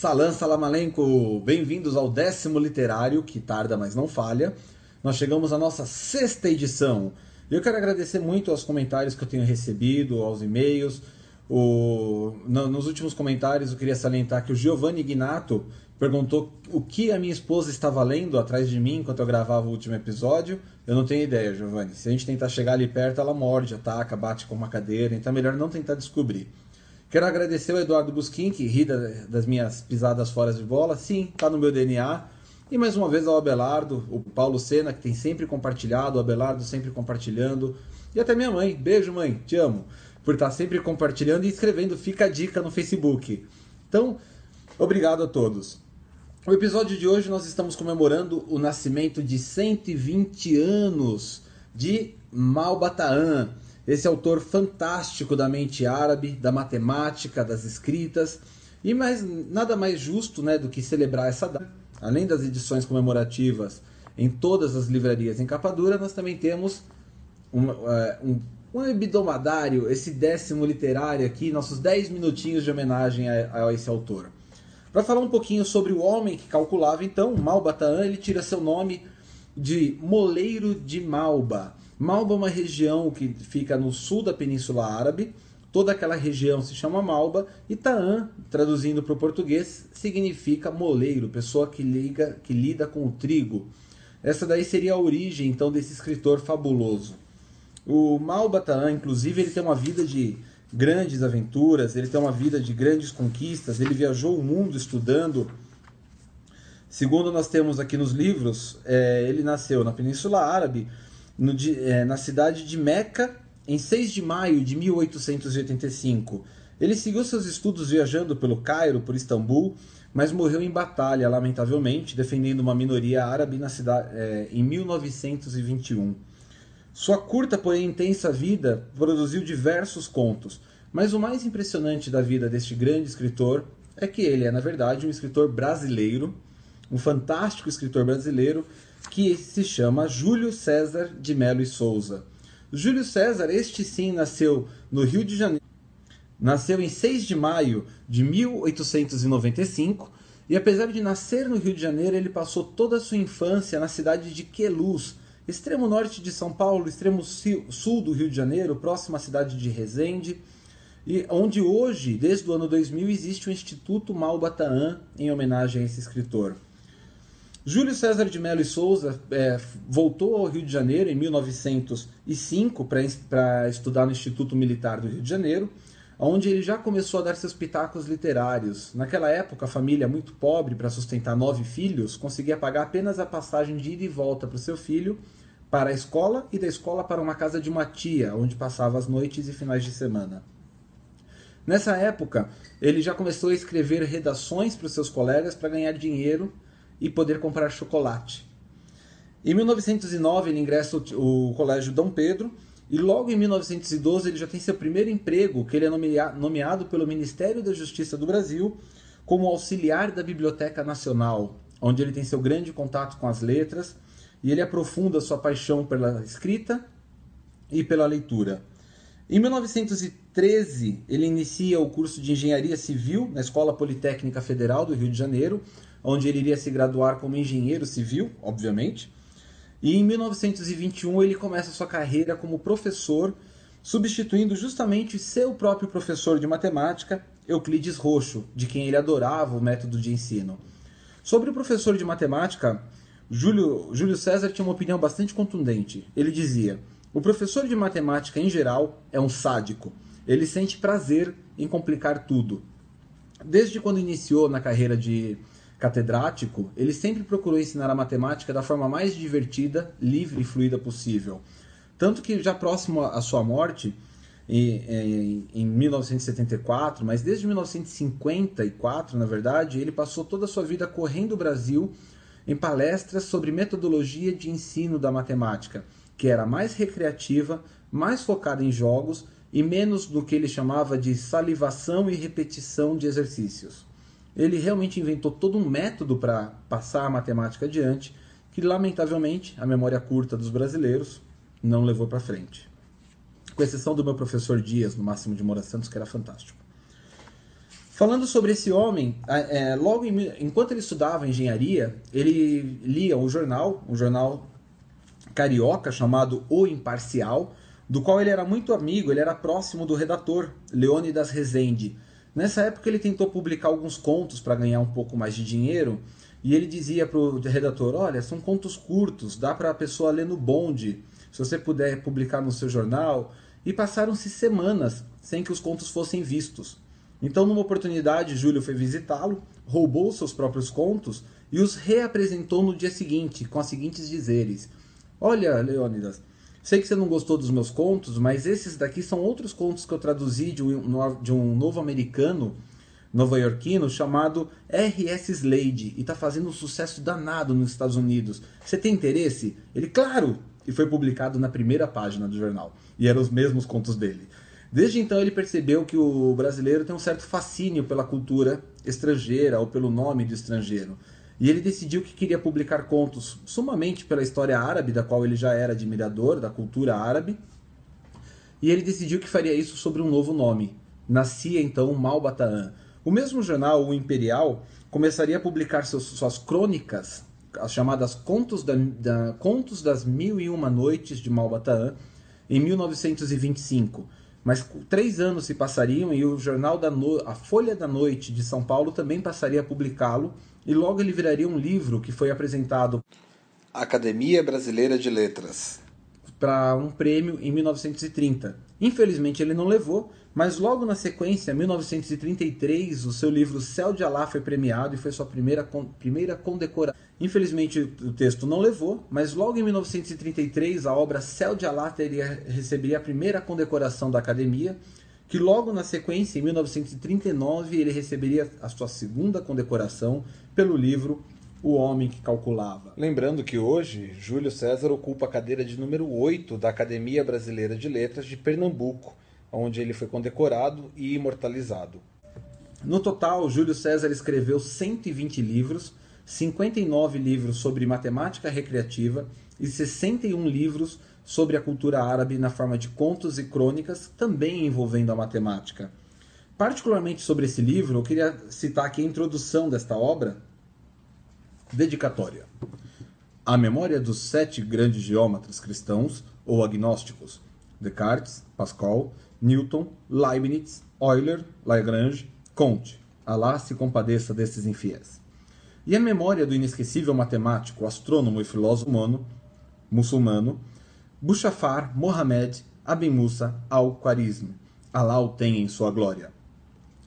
Salam, salam alenco! Bem-vindos ao décimo literário, que tarda, mas não falha. Nós chegamos à nossa sexta edição. Eu quero agradecer muito aos comentários que eu tenho recebido, aos e-mails. O... Nos últimos comentários, eu queria salientar que o Giovanni Ignato perguntou o que a minha esposa estava lendo atrás de mim enquanto eu gravava o último episódio. Eu não tenho ideia, Giovanni. Se a gente tentar chegar ali perto, ela morde, ataca, bate com uma cadeira. Então é melhor não tentar descobrir. Quero agradecer ao Eduardo Busquim, que ri das minhas pisadas fora de bola. Sim, está no meu DNA. E mais uma vez ao Abelardo, o Paulo Sena, que tem sempre compartilhado, o Abelardo sempre compartilhando. E até minha mãe. Beijo, mãe. Te amo. Por estar sempre compartilhando e escrevendo Fica a Dica no Facebook. Então, obrigado a todos. O episódio de hoje nós estamos comemorando o nascimento de 120 anos de Malbataan esse autor fantástico da mente árabe, da matemática, das escritas, e mais, nada mais justo né, do que celebrar essa data. Além das edições comemorativas em todas as livrarias em capa dura, nós também temos um, uh, um, um hebdomadário, esse décimo literário aqui, nossos 10 minutinhos de homenagem a, a esse autor. Para falar um pouquinho sobre o homem que calculava, então, Malbataan, ele tira seu nome de Moleiro de Malba. Malba é uma região que fica no sul da Península Árabe. Toda aquela região se chama Malba. E Taã, traduzindo para o português, significa moleiro, pessoa que, liga, que lida com o trigo. Essa daí seria a origem, então, desse escritor fabuloso. O Malba Taã, inclusive, ele tem uma vida de grandes aventuras, ele tem uma vida de grandes conquistas, ele viajou o mundo estudando. Segundo nós temos aqui nos livros, é, ele nasceu na Península Árabe, no, é, na cidade de Meca, em 6 de maio de 1885. Ele seguiu seus estudos viajando pelo Cairo, por Istambul, mas morreu em batalha, lamentavelmente, defendendo uma minoria árabe na cidade, é, em 1921. Sua curta, porém intensa vida produziu diversos contos, mas o mais impressionante da vida deste grande escritor é que ele é, na verdade, um escritor brasileiro, um fantástico escritor brasileiro que se chama Júlio César de Melo e Souza. Júlio César, este sim, nasceu no Rio de Janeiro. Nasceu em 6 de maio de 1895 e, apesar de nascer no Rio de Janeiro, ele passou toda a sua infância na cidade de Queluz, extremo norte de São Paulo, extremo sul do Rio de Janeiro, próxima à cidade de Resende, e onde hoje, desde o ano 2000, existe o Instituto Malbataan em homenagem a esse escritor. Júlio César de Mello e Souza é, voltou ao Rio de Janeiro em 1905 para estudar no Instituto Militar do Rio de Janeiro, onde ele já começou a dar seus pitacos literários. Naquela época, a família muito pobre para sustentar nove filhos conseguia pagar apenas a passagem de ida e volta para o seu filho para a escola e da escola para uma casa de uma tia, onde passava as noites e finais de semana. Nessa época, ele já começou a escrever redações para os seus colegas para ganhar dinheiro e poder comprar chocolate. Em 1909 ele ingressa o, Colégio Dom Pedro e logo em 1912 ele já tem seu primeiro emprego, que ele é nomeado pelo Ministério da Justiça do Brasil como auxiliar da Biblioteca Nacional, onde ele tem seu grande contato com as letras e ele aprofunda sua paixão pela escrita e pela leitura. Em 1913, ele inicia o curso de Engenharia Civil na Escola Politécnica Federal do Rio de Janeiro, onde ele iria se graduar como engenheiro civil, obviamente. E em 1921 ele começa sua carreira como professor, substituindo justamente seu próprio professor de matemática, Euclides Roxo, de quem ele adorava o método de ensino. Sobre o professor de matemática, Júlio, Júlio César tinha uma opinião bastante contundente. Ele dizia: o professor de matemática em geral é um sádico. Ele sente prazer em complicar tudo. Desde quando iniciou na carreira de catedrático, ele sempre procurou ensinar a matemática da forma mais divertida, livre e fluida possível. Tanto que já próximo à sua morte, em, em 1974, mas desde 1954, na verdade, ele passou toda a sua vida correndo o Brasil em palestras sobre metodologia de ensino da matemática, que era mais recreativa, mais focada em jogos e menos do que ele chamava de salivação e repetição de exercícios ele realmente inventou todo um método para passar a matemática adiante, que lamentavelmente a memória curta dos brasileiros não levou para frente. Com exceção do meu professor Dias, no Máximo de Moura Santos, que era fantástico. Falando sobre esse homem, é, logo em, enquanto ele estudava engenharia, ele lia um jornal, um jornal carioca chamado O Imparcial, do qual ele era muito amigo, ele era próximo do redator, Leônidas Rezende. Nessa época ele tentou publicar alguns contos para ganhar um pouco mais de dinheiro, e ele dizia para o redator: Olha, são contos curtos, dá para a pessoa ler no bonde, se você puder publicar no seu jornal. E passaram-se semanas sem que os contos fossem vistos. Então, numa oportunidade, Júlio foi visitá-lo, roubou seus próprios contos e os reapresentou no dia seguinte, com os seguintes dizeres: Olha, Leônidas, sei que você não gostou dos meus contos, mas esses daqui são outros contos que eu traduzi de um, de um novo americano nova-iorquino chamado R.S. Slade e está fazendo um sucesso danado nos Estados Unidos. Você tem interesse? Ele, claro! E foi publicado na primeira página do jornal. E eram os mesmos contos dele. Desde então ele percebeu que o brasileiro tem um certo fascínio pela cultura estrangeira ou pelo nome do estrangeiro. E ele decidiu que queria publicar contos sumamente pela história árabe, da qual ele já era admirador, da cultura árabe. E ele decidiu que faria isso sobre um novo nome. Nascia então Malbataan. O mesmo jornal, o Imperial, começaria a publicar seus, suas crônicas, as chamadas Contos, da, da, Contos das Mil e Uma Noites de Malbataan, em 1925 mas três anos se passariam e o jornal da no... A Folha da Noite de São Paulo também passaria a publicá-lo e logo ele viraria um livro que foi apresentado Academia Brasileira de Letras para um prêmio em 1930. Infelizmente ele não levou, mas logo na sequência, em 1933, o seu livro Céu de Alá foi premiado e foi sua primeira, primeira condecoração. Infelizmente o texto não levou, mas logo em 1933 a obra Céu de Alá teria, receberia a primeira condecoração da Academia, que logo na sequência, em 1939, ele receberia a sua segunda condecoração pelo livro O Homem que Calculava. Lembrando que hoje Júlio César ocupa a cadeira de número 8 da Academia Brasileira de Letras de Pernambuco, onde ele foi condecorado e imortalizado. No total, Júlio César escreveu 120 livros, 59 livros sobre matemática recreativa e 61 livros sobre a cultura árabe na forma de contos e crônicas, também envolvendo a matemática. Particularmente sobre esse livro, eu queria citar aqui a introdução desta obra, dedicatória. A memória dos sete grandes geômetras cristãos ou agnósticos, Descartes, Pascal, Newton, Leibniz, Euler, Lagrange, Comte. Alá se compadeça desses infiéis. E a memória do inesquecível matemático, astrônomo e filósofo humano, muçulmano, Bushafar Mohamed Aben Musa al-Khwarizmi. Alá o tenha em sua glória.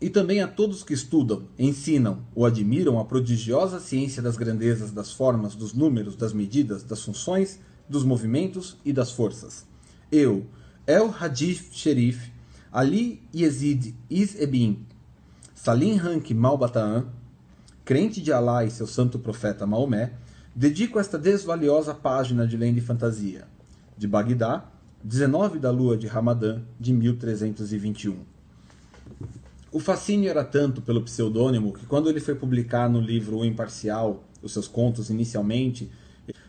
E também a todos que estudam, ensinam ou admiram a prodigiosa ciência das grandezas das formas, dos números, das medidas, das funções, dos movimentos e das forças. Eu, El Hadith Sherif, Ali Yazid Is-Ebin, Salim Hank Malbataan, crente de Alá e seu santo profeta Maomé, dedico esta desvaliosa página de lenda e fantasia. De Bagdá, 19 da lua de Ramadã de 1321. O fascínio era tanto pelo pseudônimo que, quando ele foi publicar no livro O Imparcial, os seus contos inicialmente,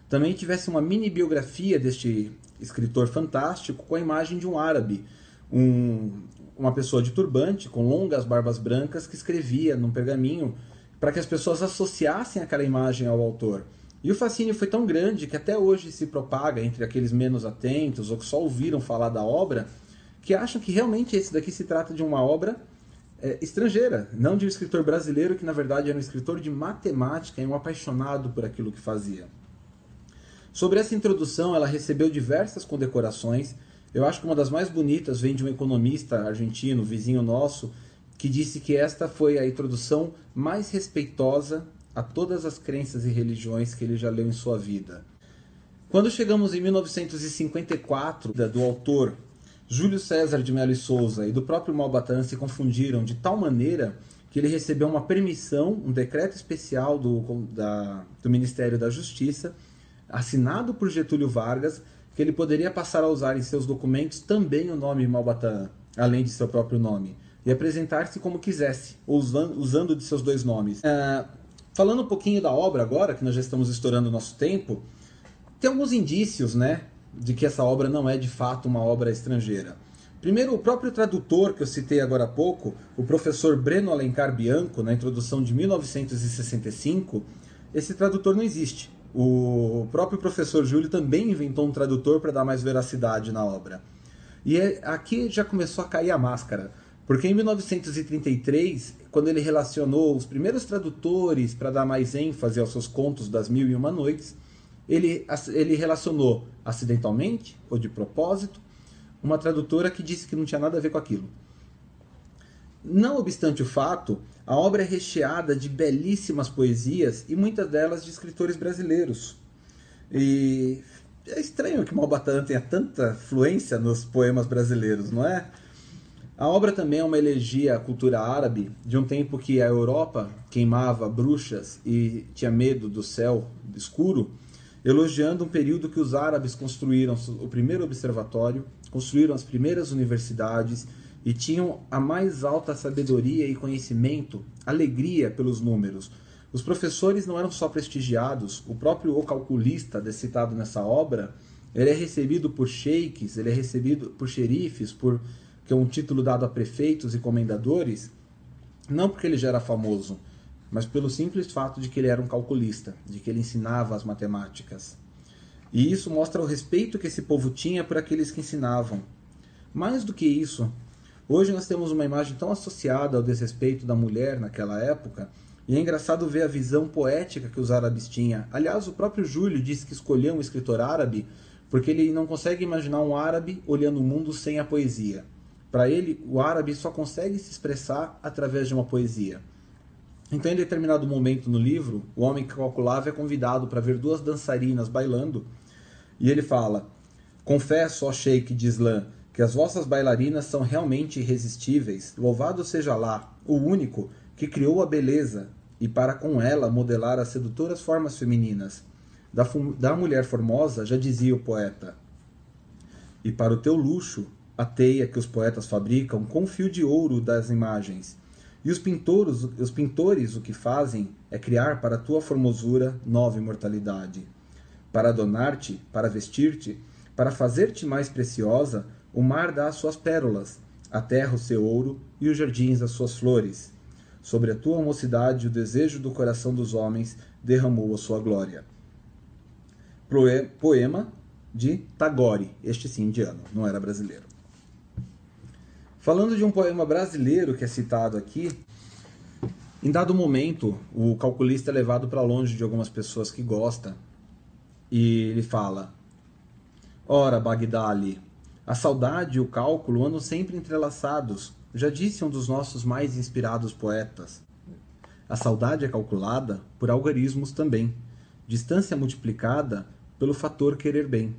também tivesse uma mini biografia deste escritor fantástico com a imagem de um árabe, um, uma pessoa de turbante com longas barbas brancas que escrevia num pergaminho para que as pessoas associassem aquela imagem ao autor. E o fascínio foi tão grande que até hoje se propaga entre aqueles menos atentos ou que só ouviram falar da obra, que acham que realmente esse daqui se trata de uma obra é, estrangeira, não de um escritor brasileiro que na verdade era um escritor de matemática e um apaixonado por aquilo que fazia. Sobre essa introdução, ela recebeu diversas condecorações. Eu acho que uma das mais bonitas vem de um economista argentino, vizinho nosso, que disse que esta foi a introdução mais respeitosa a todas as crenças e religiões que ele já leu em sua vida. Quando chegamos em 1954, do autor Júlio César de Mello e Souza e do próprio Malbatan se confundiram de tal maneira que ele recebeu uma permissão, um decreto especial do, da, do Ministério da Justiça, assinado por Getúlio Vargas, que ele poderia passar a usar em seus documentos também o nome Malbataan, além de seu próprio nome, e apresentar-se como quisesse, usando, usando de seus dois nomes. Uh, falando um pouquinho da obra agora, que nós já estamos estourando o nosso tempo, tem alguns indícios, né, de que essa obra não é de fato uma obra estrangeira. Primeiro, o próprio tradutor que eu citei agora há pouco, o professor Breno Alencar Bianco, na introdução de 1965, esse tradutor não existe. O próprio professor Júlio também inventou um tradutor para dar mais veracidade na obra. E é, aqui já começou a cair a máscara, porque em 1933, quando ele relacionou os primeiros tradutores para dar mais ênfase aos seus contos das Mil e Uma Noites, ele, ele relacionou acidentalmente ou de propósito uma tradutora que disse que não tinha nada a ver com aquilo. Não obstante o fato, a obra é recheada de belíssimas poesias e muitas delas de escritores brasileiros. E é estranho que Malbatan tenha tanta fluência nos poemas brasileiros, não é? A obra também é uma elegia à cultura árabe de um tempo que a Europa queimava bruxas e tinha medo do céu escuro, elogiando um período que os árabes construíram o primeiro observatório, construíram as primeiras universidades e tinham a mais alta sabedoria e conhecimento, alegria pelos números. Os professores não eram só prestigiados, o próprio o calculista citado nessa obra, ele é recebido por sheiks, ele é recebido por xerifes, por que é um título dado a prefeitos e comendadores, não porque ele já era famoso, mas pelo simples fato de que ele era um calculista, de que ele ensinava as matemáticas. E isso mostra o respeito que esse povo tinha por aqueles que ensinavam. Mais do que isso, hoje nós temos uma imagem tão associada ao desrespeito da mulher naquela época, e é engraçado ver a visão poética que os árabes tinham. Aliás, o próprio Júlio disse que escolheu um escritor árabe porque ele não consegue imaginar um árabe olhando o mundo sem a poesia. Para ele, o árabe só consegue se expressar através de uma poesia. Então, em determinado momento no livro, o homem que calculava é convidado para ver duas dançarinas bailando, e ele fala: Confesso, ó Sheik de Islã, que as vossas bailarinas são realmente irresistíveis. Louvado seja lá, o único que criou a beleza e para com ela modelar as sedutoras formas femininas. Da, da mulher formosa já dizia o poeta: E para o teu luxo a teia que os poetas fabricam com fio de ouro das imagens. E os pintores, os pintores o que fazem é criar para tua formosura nova imortalidade. Para adornar-te, para vestir-te, para fazer-te mais preciosa, o mar dá as suas pérolas, a terra o seu ouro e os jardins as suas flores. Sobre a tua mocidade, o desejo do coração dos homens derramou a sua glória. Poema de Tagore, este sim indiano, não era brasileiro. Falando de um poema brasileiro que é citado aqui, em dado momento, o calculista é levado para longe de algumas pessoas que gosta e ele fala: Ora, Bagdali, a saudade e o cálculo andam sempre entrelaçados, já disse um dos nossos mais inspirados poetas. A saudade é calculada por algarismos também, distância multiplicada pelo fator querer bem.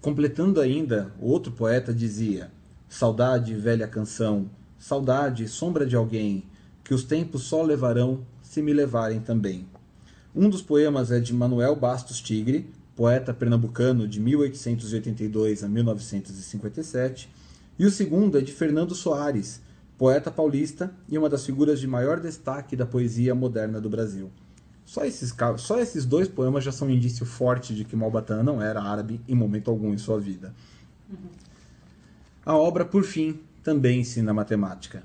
Completando ainda, outro poeta dizia: Saudade, velha canção, saudade, sombra de alguém, que os tempos só levarão se me levarem também. Um dos poemas é de Manuel Bastos Tigre, poeta pernambucano de 1882 a 1957, e o segundo é de Fernando Soares, poeta paulista e uma das figuras de maior destaque da poesia moderna do Brasil. Só esses, só esses dois poemas já são um indício forte de que Malbatã não era árabe em momento algum em sua vida. Uhum. A obra, por fim, também ensina matemática.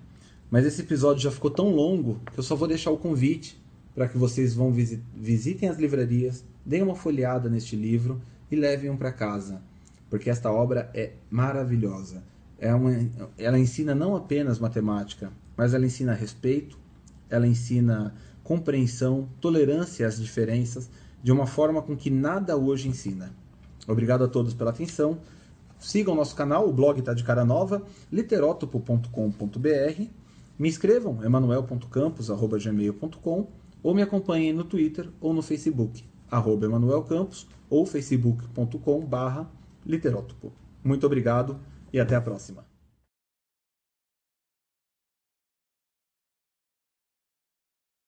Mas esse episódio já ficou tão longo que eu só vou deixar o convite para que vocês vão visitem as livrarias, deem uma folheada neste livro e levem um para casa, porque esta obra é maravilhosa. É uma, ela ensina não apenas matemática, mas ela ensina respeito, ela ensina compreensão, tolerância às diferenças, de uma forma com que nada hoje ensina. Obrigado a todos pela atenção. Sigam nosso canal, o blog está de cara nova, literotopo.com.br. Me escrevam, emanuel.campos.gmail.com ou me acompanhem no Twitter ou no Facebook, arroba emanuelcampos ou facebook.com barra. Muito obrigado e até a próxima.